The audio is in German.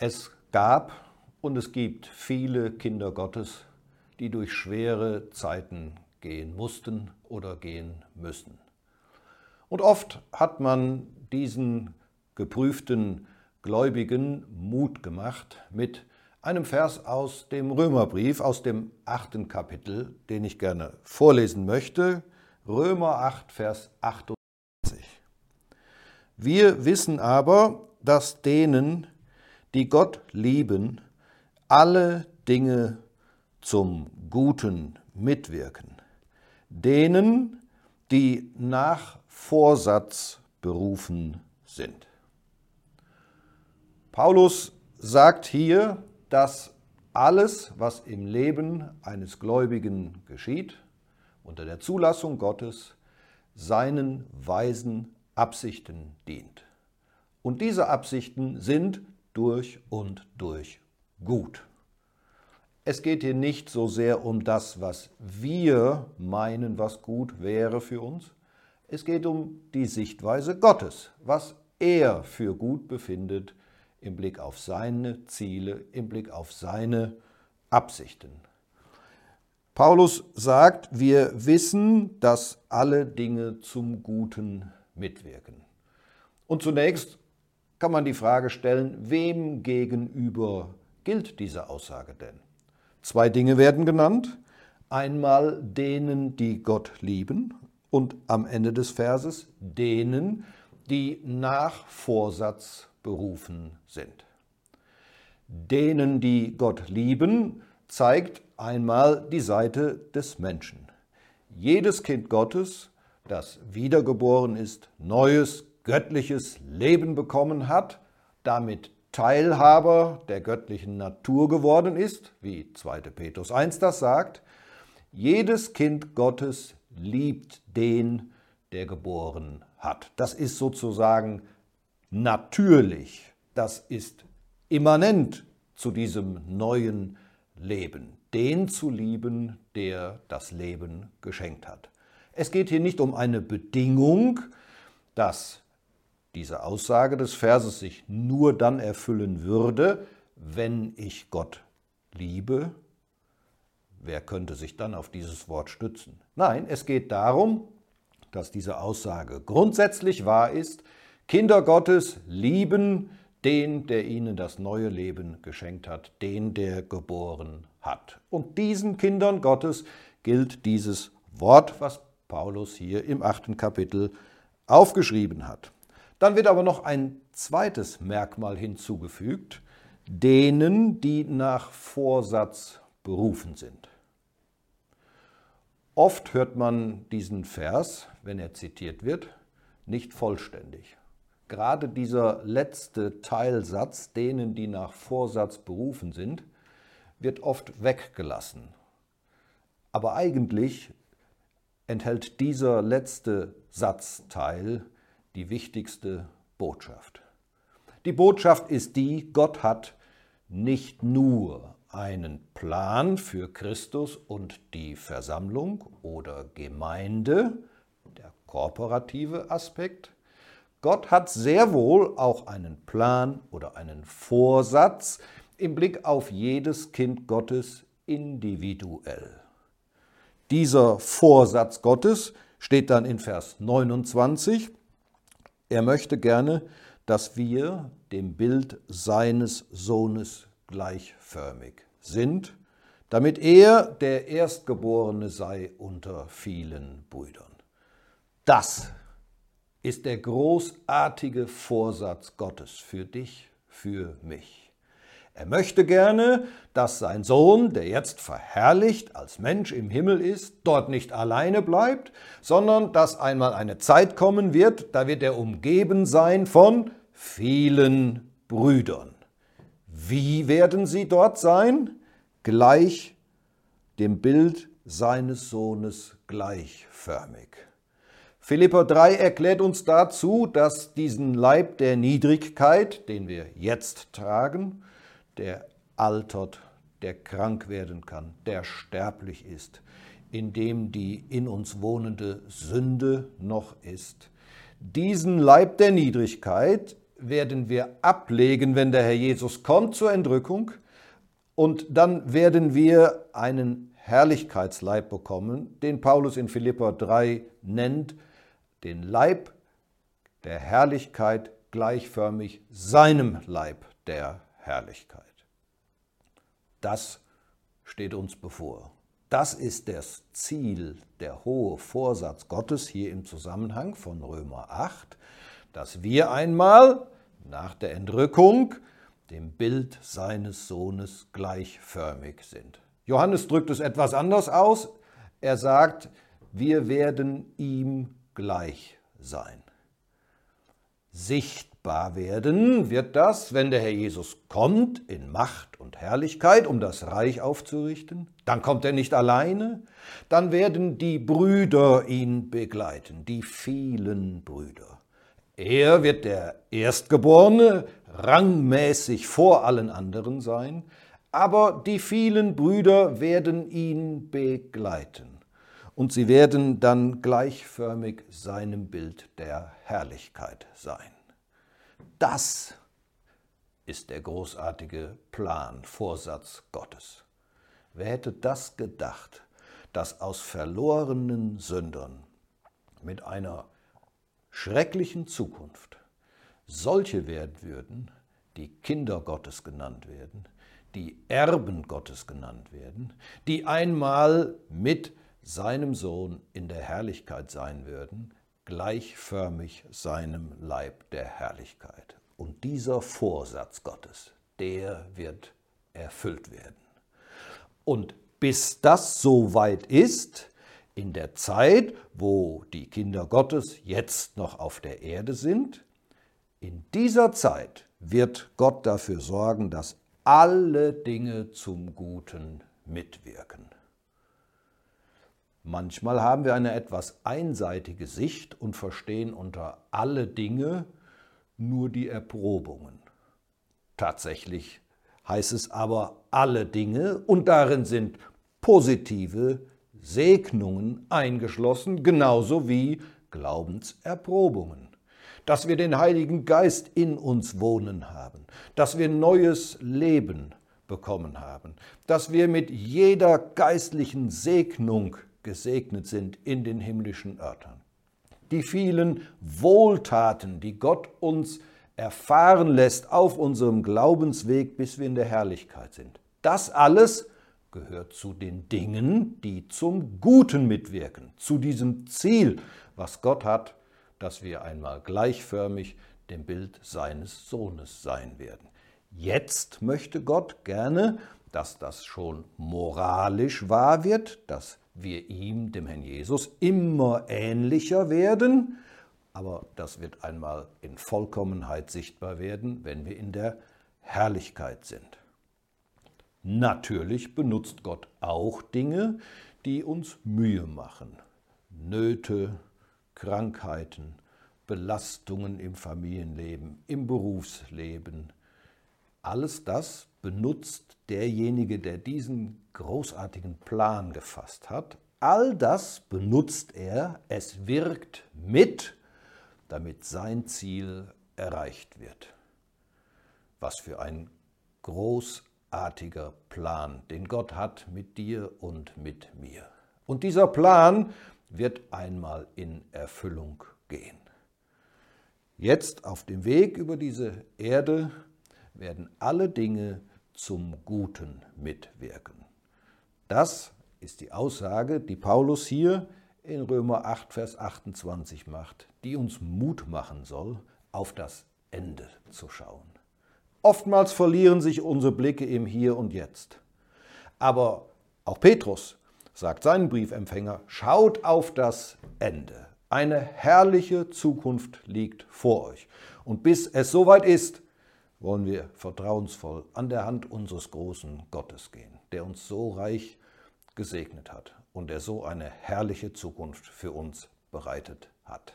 Es gab und es gibt viele Kinder Gottes, die durch schwere Zeiten gehen mussten oder gehen müssen. Und oft hat man diesen geprüften Gläubigen Mut gemacht mit einem Vers aus dem Römerbrief, aus dem achten Kapitel, den ich gerne vorlesen möchte. Römer 8, Vers 28. Wir wissen aber, dass denen, die Gott lieben, alle Dinge zum Guten mitwirken. Denen, die nach Vorsatz berufen sind. Paulus sagt hier, dass alles, was im Leben eines Gläubigen geschieht, unter der Zulassung Gottes, seinen weisen Absichten dient. Und diese Absichten sind durch und durch gut. Es geht hier nicht so sehr um das, was wir meinen, was gut wäre für uns. Es geht um die Sichtweise Gottes, was er für gut befindet im Blick auf seine Ziele, im Blick auf seine Absichten. Paulus sagt, wir wissen, dass alle Dinge zum Guten mitwirken. Und zunächst kann man die Frage stellen, wem gegenüber gilt diese Aussage denn? Zwei Dinge werden genannt. Einmal denen, die Gott lieben und am Ende des Verses denen, die nach Vorsatz berufen sind. Denen, die Gott lieben, zeigt einmal die Seite des Menschen. Jedes Kind Gottes, das wiedergeboren ist, neues göttliches Leben bekommen hat, damit Teilhaber der göttlichen Natur geworden ist, wie 2. Petrus 1 das sagt, jedes Kind Gottes liebt den, der geboren hat. Das ist sozusagen natürlich, das ist immanent zu diesem neuen Leben, den zu lieben, der das Leben geschenkt hat. Es geht hier nicht um eine Bedingung, dass diese Aussage des Verses sich nur dann erfüllen würde, wenn ich Gott liebe. Wer könnte sich dann auf dieses Wort stützen? Nein, es geht darum, dass diese Aussage grundsätzlich wahr ist. Kinder Gottes lieben den, der ihnen das neue Leben geschenkt hat, den, der geboren hat. Und diesen Kindern Gottes gilt dieses Wort, was Paulus hier im achten Kapitel aufgeschrieben hat. Dann wird aber noch ein zweites Merkmal hinzugefügt, denen, die nach Vorsatz berufen sind. Oft hört man diesen Vers, wenn er zitiert wird, nicht vollständig. Gerade dieser letzte Teilsatz, denen, die nach Vorsatz berufen sind, wird oft weggelassen. Aber eigentlich enthält dieser letzte Satzteil die wichtigste Botschaft. Die Botschaft ist die, Gott hat nicht nur einen Plan für Christus und die Versammlung oder Gemeinde, der kooperative Aspekt, Gott hat sehr wohl auch einen Plan oder einen Vorsatz im Blick auf jedes Kind Gottes individuell. Dieser Vorsatz Gottes steht dann in Vers 29. Er möchte gerne, dass wir dem Bild seines Sohnes gleichförmig sind, damit er der Erstgeborene sei unter vielen Brüdern. Das ist der großartige Vorsatz Gottes für dich, für mich. Er möchte gerne, dass sein Sohn, der jetzt verherrlicht als Mensch im Himmel ist, dort nicht alleine bleibt, sondern dass einmal eine Zeit kommen wird, da wird er umgeben sein von vielen Brüdern. Wie werden sie dort sein? Gleich dem Bild seines Sohnes gleichförmig. Philippa 3 erklärt uns dazu, dass diesen Leib der Niedrigkeit, den wir jetzt tragen, der altert, der krank werden kann, der sterblich ist, in dem die in uns wohnende Sünde noch ist. Diesen Leib der Niedrigkeit werden wir ablegen, wenn der Herr Jesus kommt zur Entrückung. Und dann werden wir einen Herrlichkeitsleib bekommen, den Paulus in Philippa 3 nennt, den Leib der Herrlichkeit gleichförmig seinem Leib der Herrlichkeit. Das steht uns bevor. Das ist das Ziel, der hohe Vorsatz Gottes hier im Zusammenhang von Römer 8, dass wir einmal nach der Entrückung dem Bild seines Sohnes gleichförmig sind. Johannes drückt es etwas anders aus. Er sagt, wir werden ihm gleich sein. Sichtbar werden wird das, wenn der Herr Jesus kommt in Macht und Herrlichkeit, um das Reich aufzurichten. Dann kommt er nicht alleine, dann werden die Brüder ihn begleiten, die vielen Brüder. Er wird der Erstgeborene, rangmäßig vor allen anderen sein, aber die vielen Brüder werden ihn begleiten und sie werden dann gleichförmig seinem Bild der Herrlichkeit sein. Das ist der großartige Plan, Vorsatz Gottes. Wer hätte das gedacht, dass aus verlorenen Sündern mit einer schrecklichen Zukunft solche werden würden, die Kinder Gottes genannt werden, die Erben Gottes genannt werden, die einmal mit seinem Sohn in der Herrlichkeit sein würden, gleichförmig seinem Leib der Herrlichkeit. Und dieser Vorsatz Gottes, der wird erfüllt werden. Und bis das so weit ist, in der Zeit, wo die Kinder Gottes jetzt noch auf der Erde sind, in dieser Zeit wird Gott dafür sorgen, dass alle Dinge zum Guten mitwirken. Manchmal haben wir eine etwas einseitige Sicht und verstehen unter alle Dinge nur die Erprobungen. Tatsächlich heißt es aber alle Dinge und darin sind positive Segnungen eingeschlossen, genauso wie Glaubenserprobungen. Dass wir den Heiligen Geist in uns wohnen haben, dass wir neues Leben bekommen haben, dass wir mit jeder geistlichen Segnung gesegnet sind in den himmlischen Örtern. Die vielen Wohltaten, die Gott uns erfahren lässt auf unserem Glaubensweg, bis wir in der Herrlichkeit sind. Das alles gehört zu den Dingen, die zum Guten mitwirken, zu diesem Ziel, was Gott hat, dass wir einmal gleichförmig dem Bild seines Sohnes sein werden. Jetzt möchte Gott gerne, dass das schon moralisch wahr wird, dass wir ihm, dem Herrn Jesus, immer ähnlicher werden, aber das wird einmal in Vollkommenheit sichtbar werden, wenn wir in der Herrlichkeit sind. Natürlich benutzt Gott auch Dinge, die uns Mühe machen. Nöte, Krankheiten, Belastungen im Familienleben, im Berufsleben. Alles das benutzt derjenige, der diesen großartigen Plan gefasst hat. All das benutzt er, es wirkt mit, damit sein Ziel erreicht wird. Was für ein großartiger Plan, den Gott hat mit dir und mit mir. Und dieser Plan wird einmal in Erfüllung gehen. Jetzt auf dem Weg über diese Erde werden alle Dinge zum Guten mitwirken. Das ist die Aussage, die Paulus hier in Römer 8, Vers 28 macht, die uns Mut machen soll, auf das Ende zu schauen. Oftmals verlieren sich unsere Blicke im Hier und Jetzt. Aber auch Petrus sagt seinen Briefempfänger, schaut auf das Ende. Eine herrliche Zukunft liegt vor euch. Und bis es soweit ist, wollen wir vertrauensvoll an der Hand unseres großen Gottes gehen, der uns so reich gesegnet hat und der so eine herrliche Zukunft für uns bereitet hat.